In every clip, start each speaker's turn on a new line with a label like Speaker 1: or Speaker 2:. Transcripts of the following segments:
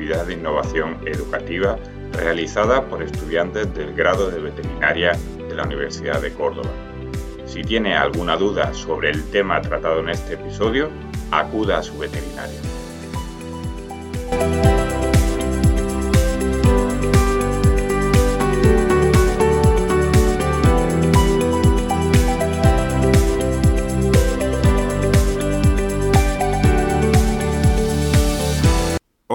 Speaker 1: de innovación educativa realizada por estudiantes del grado de veterinaria de la Universidad de Córdoba. Si tiene alguna duda sobre el tema tratado en este episodio, acuda a su veterinario.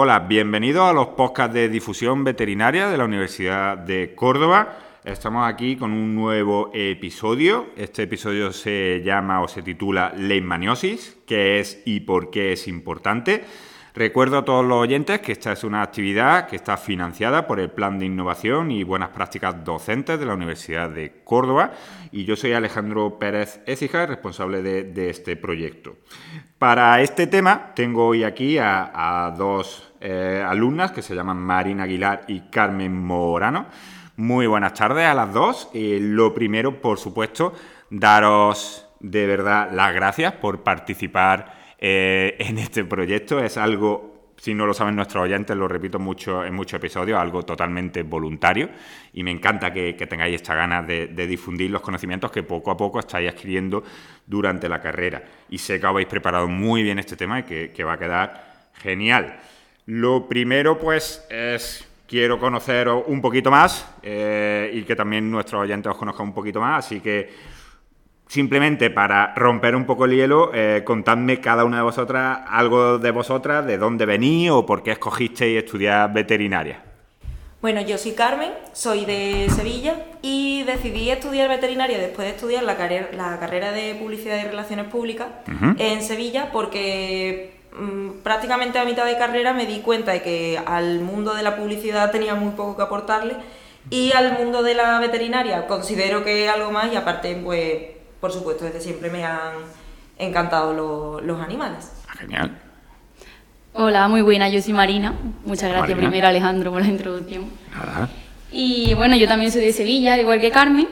Speaker 1: Hola, bienvenidos a los podcasts de difusión veterinaria de la Universidad de Córdoba. Estamos aquí con un nuevo episodio. Este episodio se llama o se titula Leishmaniosis, qué es y por qué es importante. Recuerdo a todos los oyentes que esta es una actividad que está financiada por el Plan de Innovación y Buenas Prácticas Docentes de la Universidad de Córdoba y yo soy Alejandro Pérez Écija, responsable de, este proyecto. Para este tema tengo hoy aquí a, dos eh, alumnas que se llaman Marina Aguilar y Carmen Morano. Muy buenas tardes a las dos. Eh, lo primero, por supuesto, daros de verdad las gracias por participar eh, en este proyecto. Es algo, si no lo saben nuestros oyentes, lo repito mucho en muchos episodios, algo totalmente voluntario y me encanta que, tengáis esta ganas de, difundir los conocimientos que poco a poco estáis adquiriendo durante la carrera. Y sé que habéis preparado muy bien este tema y que, va a quedar genial. Lo primero, pues, es quiero conoceros un poquito más eh, y que también nuestros oyentes os conozcan un poquito más, así que simplemente para romper un poco el hielo, eh, contadme cada una de vosotras algo de vosotras, de dónde venís o por qué escogisteis estudiar veterinaria.
Speaker 2: Bueno, yo soy Carmen, soy de Sevilla y decidí estudiar veterinaria después de estudiar la, carrera de Publicidad y Relaciones Públicas en Sevilla porque prácticamente a mitad de carrera me di cuenta de que al mundo de la publicidad tenía muy poco que aportarle y al mundo de la veterinaria considero que algo más y aparte pues por supuesto, desde siempre me han encantado los animales.
Speaker 1: Genial.
Speaker 3: Hola, muy buena, yo soy Marina. Muchas gracias primero Alejandro por la introducción. Y bueno, yo también soy de Sevilla, igual que Carmen,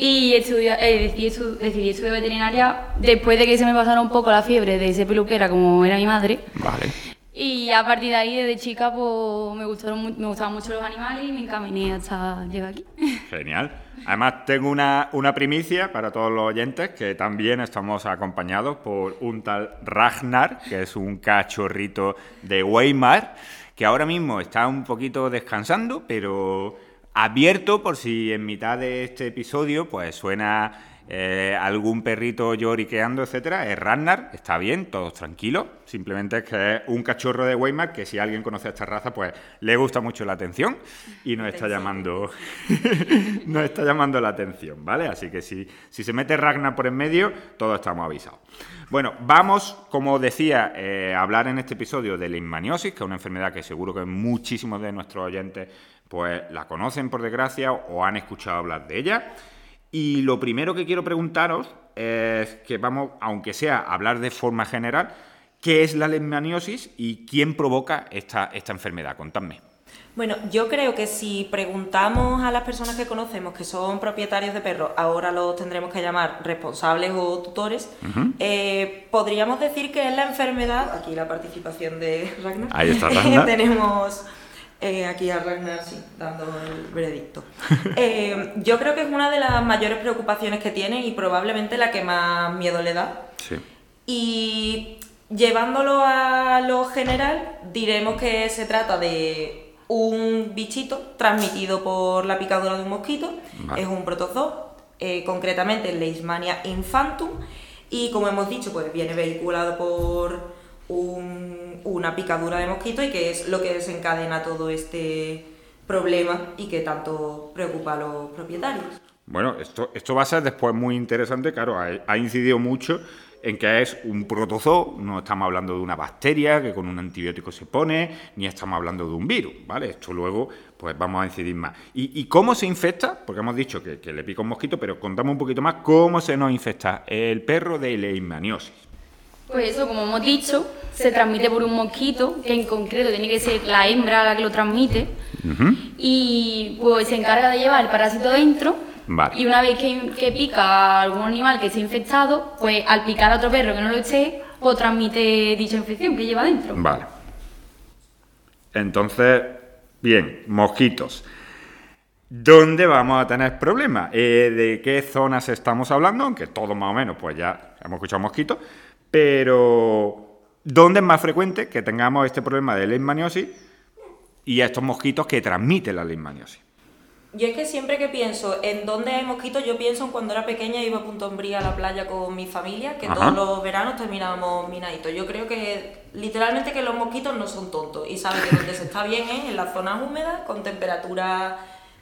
Speaker 3: y eh, decidí, decidí, estudiar veterinaria después de que se me pasara un poco la fiebre de ese peluquera como era mi madre.
Speaker 1: Vale.
Speaker 3: Y a partir de ahí, desde chica, pues me gustaron, me gustaban mucho los animales y me encaminé hasta llegar aquí.
Speaker 1: Genial. Además, tengo una, una, primicia para todos los oyentes, que también estamos acompañados por un tal Ragnar, que es un cachorrito de Weimar, que ahora mismo está un poquito descansando, pero abierto por si en mitad de este episodio pues suena eh, algún perrito lloriqueando, etcétera, es Ragnar, está bien, todos tranquilos. Simplemente es que es un cachorro de Weimar que si alguien conoce a esta raza, pues le gusta mucho la atención y nos está llamando, nos está llamando la atención, ¿vale? Así que si, si se mete Ragnar por en medio, todos estamos avisados. Bueno, vamos, como decía, eh, a hablar en este episodio de la inmaniosis, que es una enfermedad que seguro que muchísimos de nuestros oyentes pues la conocen por desgracia o han escuchado hablar de ella. Y lo primero que quiero preguntaros es que vamos, aunque sea hablar de forma general, ¿qué es la leishmaniosis y quién provoca esta, esta enfermedad? Contadme.
Speaker 2: Bueno, yo creo que si preguntamos a las personas que conocemos que son propietarios de perros, ahora los tendremos que llamar responsables o tutores, eh, podríamos decir que es la enfermedad, aquí la participación de Ragnar,
Speaker 1: Ahí está Ragnar.
Speaker 2: tenemos eh, aquí a Ragnar, sí, dando el veredicto. Eh, yo creo que es una de las mayores preocupaciones que tiene y probablemente la que más miedo le da.
Speaker 1: Sí.
Speaker 2: Y llevándolo a lo general, diremos que se trata de un bichito transmitido por la picadura de un mosquito. Es un protozoo, eh, concretamente Leishmania infantum. Y como hemos dicho, pues viene vehiculado por una picadura de mosquito y que es lo que desencadena todo este problema y que tanto preocupa a los propietarios.
Speaker 1: Bueno, esto, esto va a ser después muy interesante, claro, ha, incidido mucho en que es un protozoo, no estamos hablando de una bacteria que con un antibiótico se pone, ni estamos hablando de un virus, ¿vale? Esto luego, pues vamos a incidir más. ¿Y, cómo se infecta? Porque hemos dicho que, que, le pica un mosquito, pero contamos un poquito más cómo se nos infecta el perro de leishmaniosis.
Speaker 3: Pues eso, como hemos dicho, se transmite por un mosquito, que en concreto tiene que ser la hembra la que lo transmite, y pues se encarga de llevar el parásito dentro, y una vez que, pica a algún animal que esté infectado, pues al picar a otro perro que no lo esté, pues transmite dicha infección que lleva dentro.
Speaker 1: Vale. Entonces, bien, mosquitos. ¿Dónde vamos a tener problemas? Eh, ¿De qué zonas estamos hablando? Aunque todos más o menos, pues ya hemos escuchado mosquitos. Pero, ¿dónde es más frecuente que tengamos este problema de leishmaniosis y estos mosquitos que transmiten la leishmaniosis?
Speaker 2: Yo es que siempre que pienso en dónde hay mosquitos, yo pienso en cuando era pequeña iba a Punto Umbría a la playa con mi familia, que todos los veranos terminábamos minaditos. Yo creo que literalmente que los mosquitos no son tontos y saben que donde se está bien es en las zonas húmedas, con temperaturas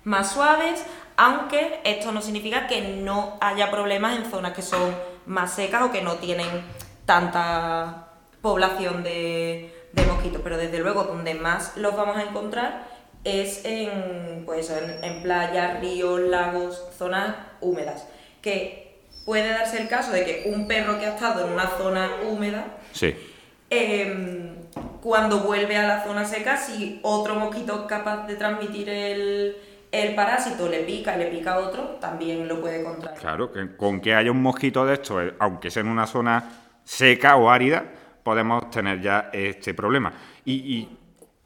Speaker 2: más suaves, aunque esto no significa que no haya problemas en zonas que son más secas o que no tienen tanta población de, mosquitos, pero desde luego donde más los vamos a encontrar es en, pues, en, playas, ríos, lagos, zonas húmedas. Que puede darse el caso de que un perro que ha estado en una zona húmeda, em, cuando vuelve a la zona seca, si otro mosquito es capaz de transmitir el, el parásito le pica y le pica a otro, también lo puede contraer.
Speaker 1: Claro, que con que haya un mosquito de esto, eh, aunque sea en una zona seca o árida, podemos tener ya este problema. y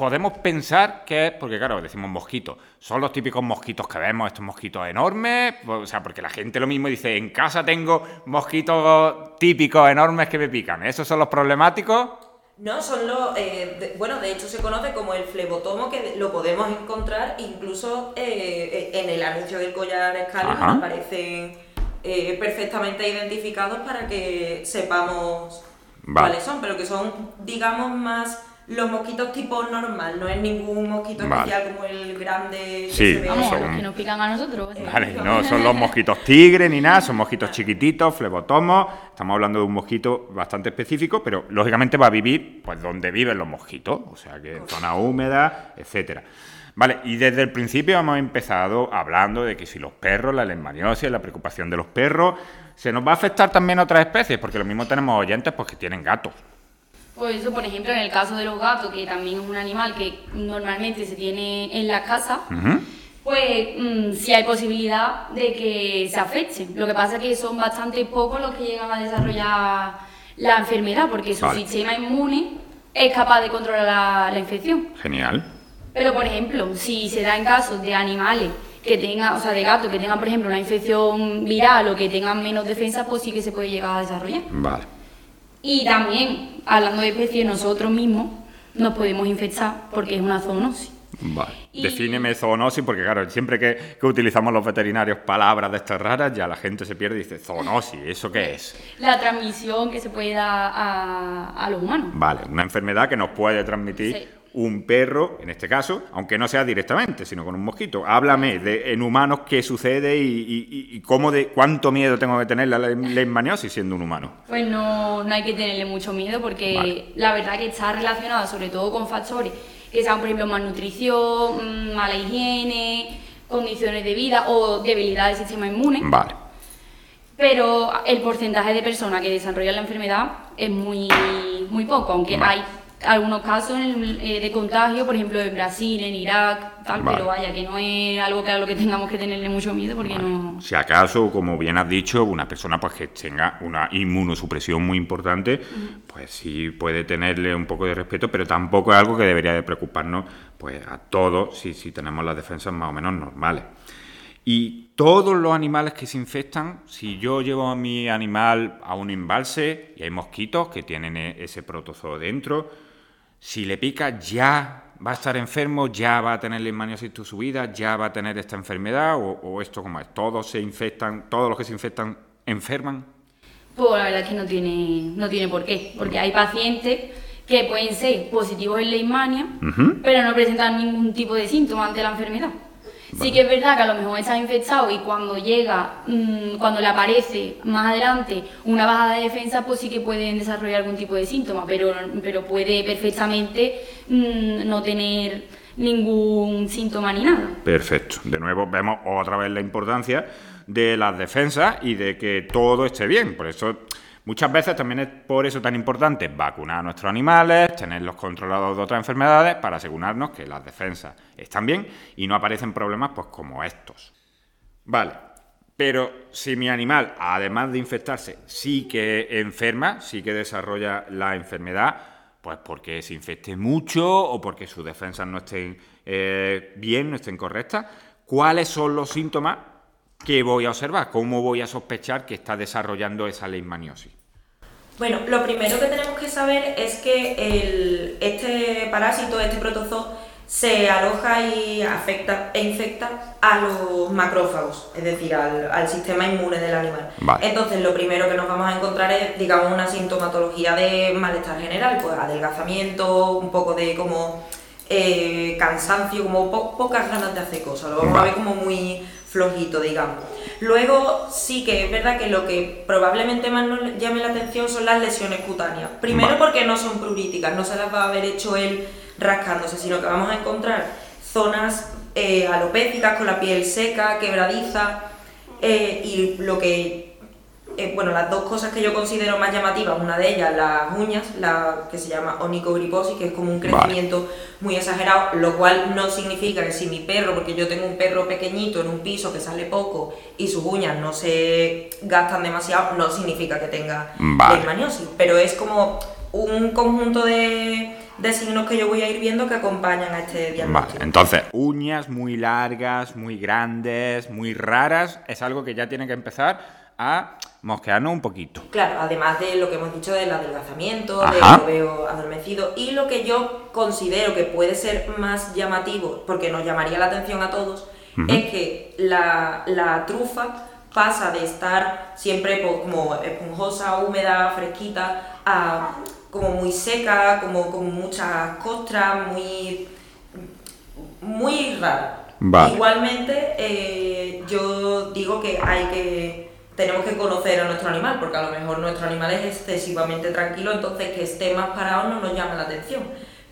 Speaker 1: podemos pensar que es, porque claro, decimos mosquitos, son los típicos mosquitos que vemos, estos mosquitos enormes, o sea, porque la gente lo mismo dice, en casa tengo mosquitos típicos enormes que me pican, ¿esos son los problemáticos?
Speaker 2: No, son los, eh, bueno, de hecho se conoce como el flebotomo, que lo podemos encontrar incluso eh, en el anuncio del collar escala, aparecen eh, perfectamente identificados para que sepamos cuáles son, pero que son, digamos, más los mosquitos tipo normal, no es ningún mosquito especial como el grande que
Speaker 3: se ve. Vamos, los que nos pican a nosotros.
Speaker 1: Vale, no son los mosquitos tigre ni nada, son mosquitos chiquititos, flebotomos. Estamos hablando de un mosquito bastante específico, pero lógicamente va a vivir pues donde viven los mosquitos, o sea que en zona húmeda, etcétera. Vale, y desde el principio hemos empezado hablando de que si los perros, la leishmaniosis, la preocupación de los perros, se nos va a afectar también a otras especies, porque lo mismo tenemos oyentes pues que tienen gatos.
Speaker 3: Pues eso, por ejemplo, en el caso de los gatos, que también es un animal que normalmente se tiene en la casa, pues mm, sí hay posibilidad de que se afecte. Lo que pasa es que son bastante pocos los que llegan a desarrollar la enfermedad, porque su sistema inmune es capaz de controlar la, infección.
Speaker 1: Genial.
Speaker 3: Pero, por ejemplo, si se da en casos de animales que tengan, o sea, de gatos que tengan, por ejemplo, una infección viral o que tengan menos defensa, pues sí que se puede llegar a desarrollar.
Speaker 1: Vale.
Speaker 3: Y también, hablando de especies, nosotros mismos nos podemos infectar porque es una zoonosis.
Speaker 1: Vale. Defíneme zoonosis, porque claro, siempre que, utilizamos los veterinarios palabras de estas raras, ya la gente se pierde y dice, zoonosis, ¿eso qué es?
Speaker 3: La transmisión que se puede dar a, los humanos.
Speaker 1: Vale, una enfermedad que nos puede transmitir un perro, en este caso, aunque no sea directamente, sino con un mosquito. Háblame de en humanos qué sucede y, cómo de cuánto miedo tengo que tener la leishmaniosis siendo un humano.
Speaker 3: Pues no, no hay que tenerle mucho miedo porque la verdad que está relacionada sobre todo con factores que sean, por ejemplo, malnutrición, mm, mala higiene, condiciones de vida o debilidad del sistema inmune.
Speaker 1: Vale.
Speaker 3: Pero el porcentaje de personas que desarrollan la enfermedad es muy, muy poco, aunque hay algunos casos eh, de contagio, por ejemplo en Brasil, en Irak, tal, pero vaya, que no es algo que a lo que tengamos que tenerle mucho miedo porque no...
Speaker 1: Si acaso, como bien has dicho, una persona pues que tenga una inmunosupresión muy importante, pues sí puede tenerle un poco de respeto, pero tampoco es algo que debería de preocuparnos pues a todos si, si tenemos las defensas más o menos normales. Y todos los animales que se infectan, si yo llevo a mi animal a un embalse y hay mosquitos que tienen e-, ese protozoo dentro, si le pica ya va a estar enfermo, ya va a tener leishmaniosis su vida, ya va a tener esta enfermedad o, esto como es, todos se infectan, todos los que se infectan enferman.
Speaker 3: Pues la verdad es que no tiene, no tiene por qué, porque hay pacientes que pueden ser positivos en leishmania, pero no presentan ningún tipo de síntoma ante la enfermedad. Sí que es verdad que a lo mejor está infectado y cuando llega, mm, cuando le aparece más adelante una baja de defensa, pues sí que pueden desarrollar algún tipo de síntoma, pero, pero puede perfectamente mm, no tener ningún síntoma ni nada.
Speaker 1: Perfecto. De nuevo vemos otra vez la importancia de las defensas y de que todo esté bien. Por eso Muchas veces también es por eso tan importante vacunar a nuestros animales, tenerlos controlados de otras enfermedades para asegurarnos que las defensas están bien y no aparecen problemas pues como estos. Vale, pero si mi animal, además de infectarse, sí que enferma, sí que desarrolla la enfermedad, Pues porque se infecte mucho o porque sus defensas no estén eh, bien, no estén correctas. ¿Cuáles son los síntomas que voy a observar? ¿Cómo voy a sospechar que está desarrollando esa leishmaniosis?
Speaker 2: Bueno, lo primero que tenemos que saber es que este parásito, este protozoo, se aloja y afecta e infecta a los macrófagos, es decir, al, sistema inmune del animal. Entonces, lo primero que nos vamos a encontrar es, digamos, una sintomatología de malestar general, pues adelgazamiento, un poco de como eh, cansancio, como pocas ganas de hacer cosas, lo vamos a ver como muy flojito, digamos. Luego sí que es verdad que lo que probablemente más nos llame la atención son las lesiones cutáneas. Primero porque no son pruriticas, no se las va a haber hecho él rascándose, sino que vamos a encontrar zonas eh, alopécicas con la piel seca, quebradiza eh, y lo que eh, bueno, las dos cosas que yo considero más llamativas, una de ellas las uñas, la que se llama onicogriposis, que es como un crecimiento muy exagerado, lo cual no significa que si mi perro, porque yo tengo un perro pequeñito en un piso que sale poco y sus uñas no se gastan demasiado, no significa que tenga vale. pero es como un conjunto de, de signos que yo voy a ir viendo que acompañan a este diagnóstico.
Speaker 1: Vale, entonces, uñas muy largas, muy grandes, muy raras, es algo que ya tiene que empezar a mosquearnos un poquito.
Speaker 2: Claro, además de lo que hemos dicho del adelgazamiento, del lo veo adormecido, y lo que yo considero que puede ser más llamativo, porque nos llamaría la atención a todos, es que la, trufa pasa de estar siempre como esponjosa, húmeda, fresquita, a como muy seca, como con muchas costras, muy, muy rara. Igualmente, eh, yo digo que hay que tenemos que conocer a nuestro animal, porque a lo mejor nuestro animal es excesivamente tranquilo, entonces que esté más parado no nos llama la atención.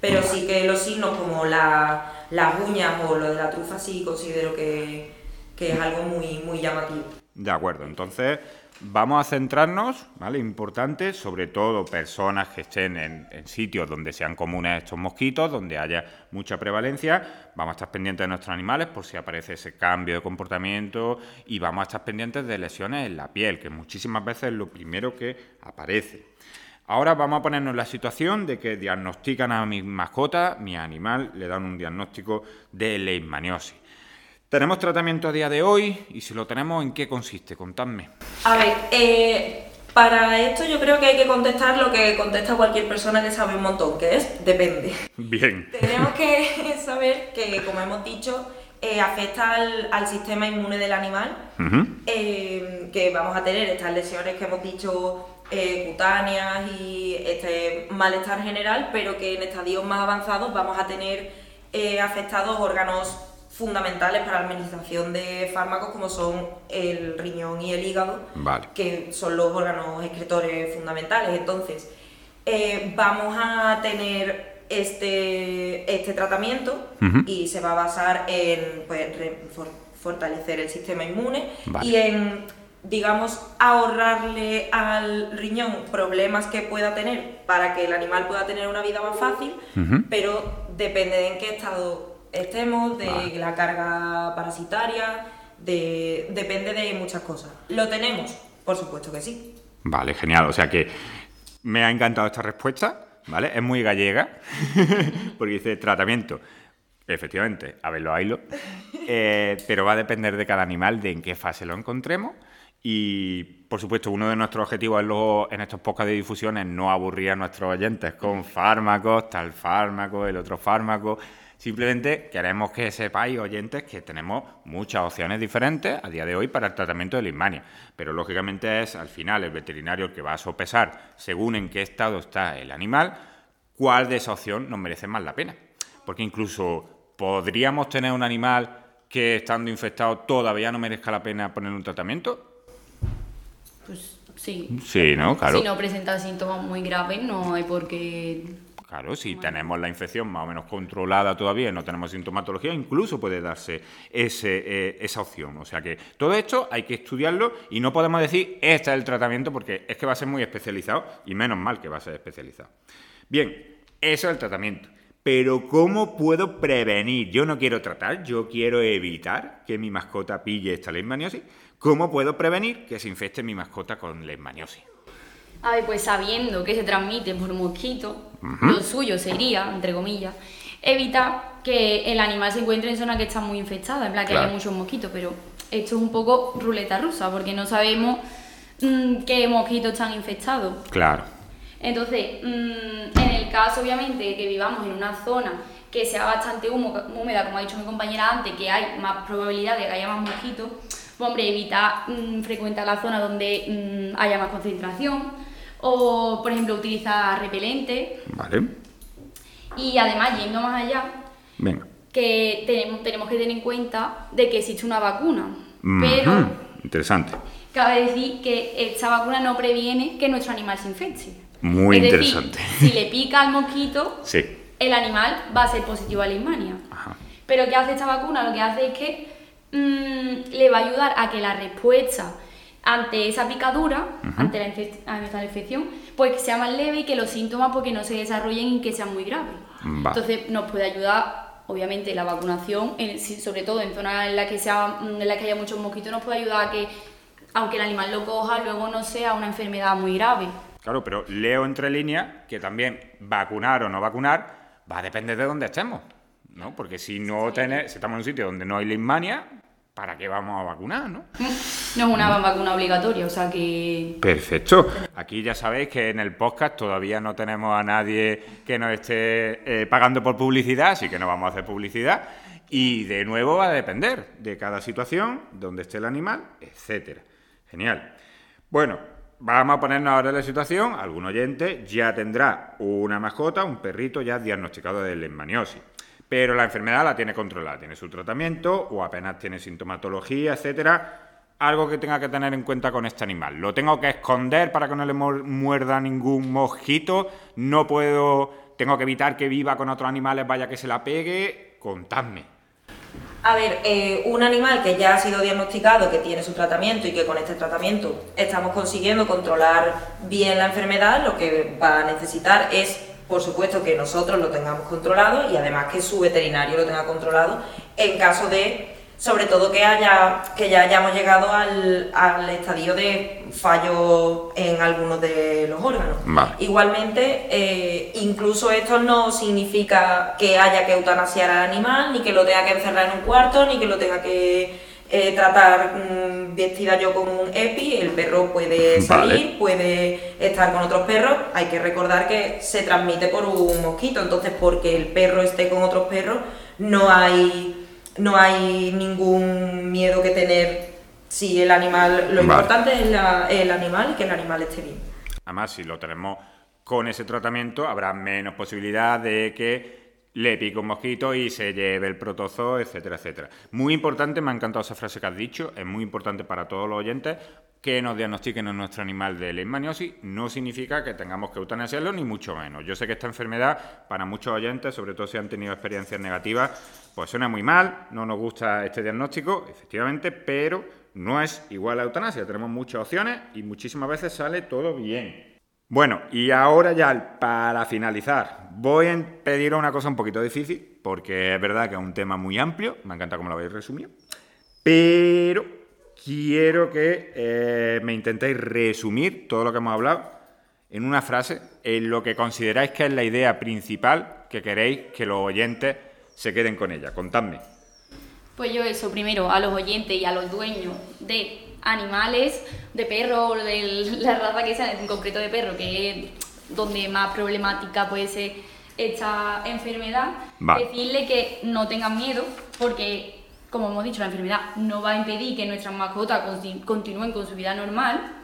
Speaker 2: Pero sí que los signos como la, las uñas o lo de la trufa sí considero que, que es algo muy, muy llamativo.
Speaker 1: De acuerdo, entonces Vamos a centrarnos, ¿vale? Importante, sobre todo personas que estén en, sitios donde sean comunes estos mosquitos, donde haya mucha prevalencia. Vamos a estar pendientes de nuestros animales por si aparece ese cambio de comportamiento y vamos a estar pendientes de lesiones en la piel, que muchísimas veces es lo primero que aparece. Ahora vamos a ponernos en la situación de que diagnostican a mi mascota, mi animal, le dan un diagnóstico de leishmaniosis. ¿Tenemos tratamiento a día de hoy? Y si lo tenemos, ¿en qué consiste? Contadme.
Speaker 2: A ver, eh, para esto yo creo que hay que contestar lo que contesta cualquier persona que sabe un montón, que es depende.
Speaker 1: Bien.
Speaker 2: Tenemos que saber que, como hemos dicho, eh, afecta al, sistema inmune del animal, eh, que vamos a tener estas lesiones que hemos dicho cutáneas y este malestar general, pero que en estadios más avanzados vamos a tener afectados órganos fundamentales para la administración de fármacos como son el riñón y el hígado, que son los órganos excretores fundamentales. Entonces, eh, vamos a tener este, este tratamiento y se va a basar en pues, fortalecer el sistema inmune y en, digamos, ahorrarle al riñón problemas que pueda tener para que el animal pueda tener una vida más fácil, pero depende de en qué estado estemos, de la carga parasitaria, de, depende de muchas cosas. ¿Lo tenemos? Por supuesto que sí.
Speaker 1: Vale, genial. O sea que me ha encantado esta respuesta, ¿vale? Es muy gallega, porque dice tratamiento. Efectivamente, a verlo, haylo. Eh, pero va a depender de cada animal, de en qué fase lo encontremos. Y, por supuesto, uno de nuestros objetivos en, en estos podcasts de difusión es no aburrir a nuestros oyentes con fármacos, tal fármaco, el otro fármaco. Simplemente queremos que sepáis, oyentes, que tenemos muchas opciones diferentes a día de hoy para el tratamiento de la pero lógicamente es al final el veterinario el que va a sopesar, según en qué estado está el animal, cuál de esa opción nos merece más la pena. Porque incluso podríamos tener un animal que estando infectado todavía no merezca la pena poner un tratamiento.
Speaker 3: Pues sí.
Speaker 1: Sí, ¿no? Claro.
Speaker 3: Si no presenta síntomas muy graves, no hay por qué
Speaker 1: Claro, si tenemos la infección más o menos controlada todavía y no tenemos sintomatología, incluso puede darse ese, eh, esa opción. O sea que todo esto hay que estudiarlo y no podemos decir este es el tratamiento porque es que va a ser muy especializado y menos mal que va a ser especializado. Bien, eso es el tratamiento. Pero ¿cómo puedo prevenir? Yo no quiero tratar, yo quiero evitar que mi mascota pille esta leishmaniosis. ¿Cómo puedo prevenir que se infecte mi mascota con leishmaniosis?
Speaker 3: A ver, pues sabiendo que se transmite por mosquito, lo suyo sería, entre comillas, evitar que el animal se encuentre en zona que está muy infectada, en plan que haya muchos mosquitos, pero esto es un poco ruleta rusa, porque no sabemos mm, qué mosquitos están infectados.
Speaker 1: Claro.
Speaker 3: Entonces, mm, en el caso, obviamente, que vivamos en una zona que sea bastante húmeda, como ha dicho mi compañera antes, que hay más probabilidad de que haya más mosquitos, pues, hombre, evitar mm, frecuentar la zona donde haya más concentración o, por ejemplo, utilizar repelente.
Speaker 1: Vale.
Speaker 3: Y además, yendo más allá, que tenemos, tenemos que tener en cuenta de que existe una vacuna. Pero.
Speaker 1: Interesante.
Speaker 3: Cabe decir que esta vacuna no previene que nuestro animal se infecte.
Speaker 1: Muy interesante.
Speaker 3: si le pica al mosquito, el animal va a ser positivo a la Leishmania. Pero ¿qué hace esta vacuna? Lo que hace es que mm, le va a ayudar a que la respuesta ante esa picadura, ante, la infección, pues que sea más leve y que los síntomas porque no se desarrollen y que sean muy graves. Entonces nos puede ayudar, obviamente, la vacunación, sobre todo en zonas en las que, sea, en la que haya muchos mosquitos, nos puede ayudar a que, aunque el animal lo coja, luego no sea una enfermedad muy grave.
Speaker 1: Claro, pero leo entre líneas que también vacunar o no vacunar va a depender de dónde estemos. ¿no? Porque si no tenés, si estamos en un sitio donde no hay leishmania, ¿para qué vamos a vacunar, no?
Speaker 3: No es una vacuna obligatoria, o sea que...
Speaker 1: Perfecto. Aquí ya sabéis que en el podcast todavía no tenemos a nadie que nos esté eh, pagando por publicidad, así que no vamos a hacer publicidad. Y de nuevo va a depender de cada situación, dónde esté el animal, etcétera. Genial. Bueno, vamos a ponernos ahora en la situación. Algún oyente ya tendrá una mascota, un perrito ya diagnosticado de leishmaniosis pero la enfermedad la tiene controlada, tiene su tratamiento o apenas tiene sintomatología, etcétera. Algo que tenga que tener en cuenta con este animal. Lo tengo que esconder para que no le muerda ningún mosquito. No puedo, tengo que evitar que viva con otros animales, vaya que se la pegue. Contadme.
Speaker 2: A ver, eh, un animal que ya ha sido diagnosticado, que tiene su tratamiento y que con este tratamiento estamos consiguiendo controlar bien la enfermedad, lo que va a necesitar es por supuesto que nosotros lo tengamos controlado y además que su veterinario lo tenga controlado en caso de, sobre todo que haya que ya hayamos llegado al, estadio de fallo en algunos de los órganos. Igualmente, eh, incluso esto no significa que haya que eutanasiar al animal, ni que lo tenga que encerrar en un cuarto, ni que lo tenga que eh, tratar mm, vestida yo con un EPI, el perro puede salir, puede estar con otros perros. Hay que recordar que se transmite por un mosquito, entonces porque el perro esté con otros perros no hay, no hay ningún miedo que tener si el animal, lo importante es el animal y que el animal esté bien.
Speaker 1: Además, si lo tenemos con ese tratamiento, habrá menos posibilidad de que le pica un mosquito y se lleve el protozoo, etcétera, etcétera. Muy importante, me ha encantado esa frase que has dicho, es muy importante para todos los oyentes que nos diagnostiquen a nuestro animal de leishmaniosis. No significa que tengamos que eutanasiarlo, ni mucho menos. Yo sé que esta enfermedad, para muchos oyentes, sobre todo si han tenido experiencias negativas, pues suena muy mal, no nos gusta este diagnóstico, efectivamente, pero no es igual a eutanasia. Tenemos muchas opciones y muchísimas veces sale todo bien. Bueno, y ahora ya para finalizar, voy a pedir una cosa un poquito difícil, porque es verdad que es un tema muy amplio, me encanta cómo lo habéis resumido, pero quiero que eh, me intentéis resumir todo lo que hemos hablado en una frase, en lo que consideráis que es la idea principal que queréis que los oyentes se queden con ella. Contadme.
Speaker 3: Pues yo eso, primero a los oyentes y a los dueños de animales, de perro, de la raza que sea, en concreto de perro, que es donde más problemática puede ser esta enfermedad, decirle que no tengan miedo, porque, como hemos dicho, la enfermedad no va a impedir que nuestras mascotas continúen con su vida normal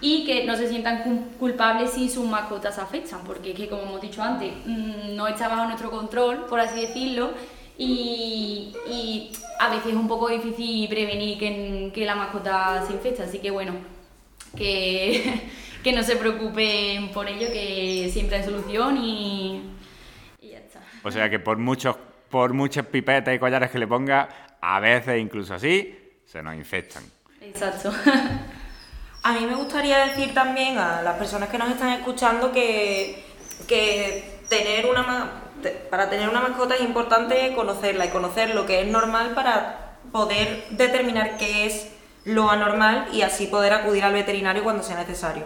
Speaker 3: y que no se sientan culpables si sus mascotas afectan, porque es que, como hemos dicho antes, mm, no está bajo nuestro control, por así decirlo, y, a veces es un poco difícil prevenir que, la mascota se infecte, así que bueno, que, que, no se preocupen por ello, que siempre hay solución y, ya está.
Speaker 1: O sea que por muchos por muchas pipetas y collares que le ponga, a veces incluso así, se nos infectan.
Speaker 3: Exacto.
Speaker 2: A mí me gustaría decir también a las personas que nos están escuchando que, que tener una para tener una mascota es importante conocerla y conocer lo que es normal para poder determinar qué es lo anormal y así poder acudir al veterinario cuando sea necesario.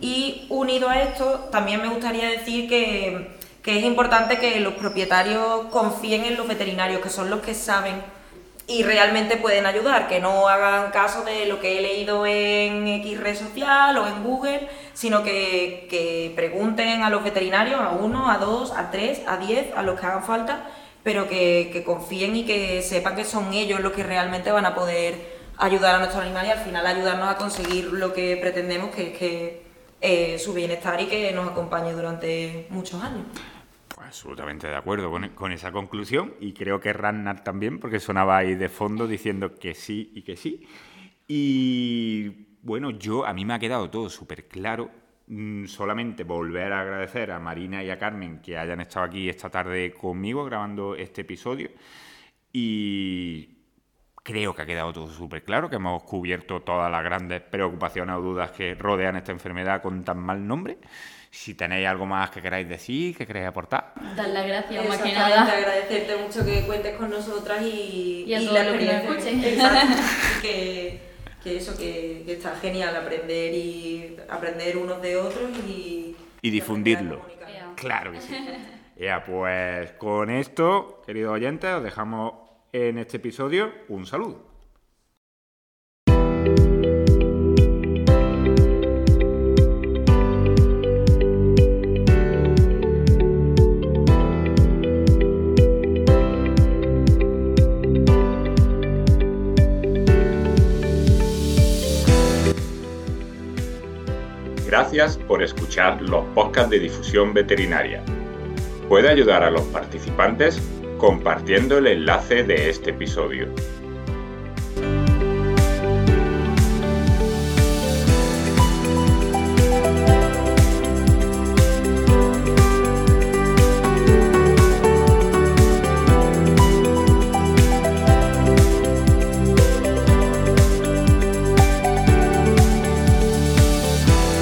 Speaker 2: Y unido a esto, también me gustaría decir que, que es importante que los propietarios confíen en los veterinarios, que son los que saben y realmente pueden ayudar, que no hagan caso de lo que he leído en X red social o en Google, sino que, que pregunten a los veterinarios, a uno, a dos, a tres, a diez, a los que hagan falta, pero que, que confíen y que sepan que son ellos los que realmente van a poder ayudar a nuestros animales y al final ayudarnos a conseguir lo que pretendemos, que es que eh, su bienestar y que nos acompañe durante muchos años.
Speaker 1: Absolutamente de acuerdo con, esa conclusión y creo que Ragnar también, porque sonaba ahí de fondo diciendo que sí y que sí. Y bueno, yo a mí me ha quedado todo súper claro. Mm, solamente volver a agradecer a Marina y a Carmen que hayan estado aquí esta tarde conmigo grabando este episodio. Y Creo que ha quedado todo súper claro, que hemos cubierto todas las grandes preocupaciones o dudas que rodean esta enfermedad con tan mal nombre. Si tenéis algo más que queráis decir, que queráis aportar.
Speaker 3: Dar las gracias, más que
Speaker 2: nada. agradecerte mucho que cuentes con nosotras y,
Speaker 3: y, a todos los que nos escuchen.
Speaker 2: que, que, eso, que, que, está genial aprender y aprender unos de otros y...
Speaker 1: Y difundirlo. Claro que sí. Ya, pues con esto, queridos oyentes, os dejamos en este episodio, un saludo. Gracias por escuchar los podcasts de difusión veterinaria. Puede ayudar a los participantes compartiendo el enlace de este episodio.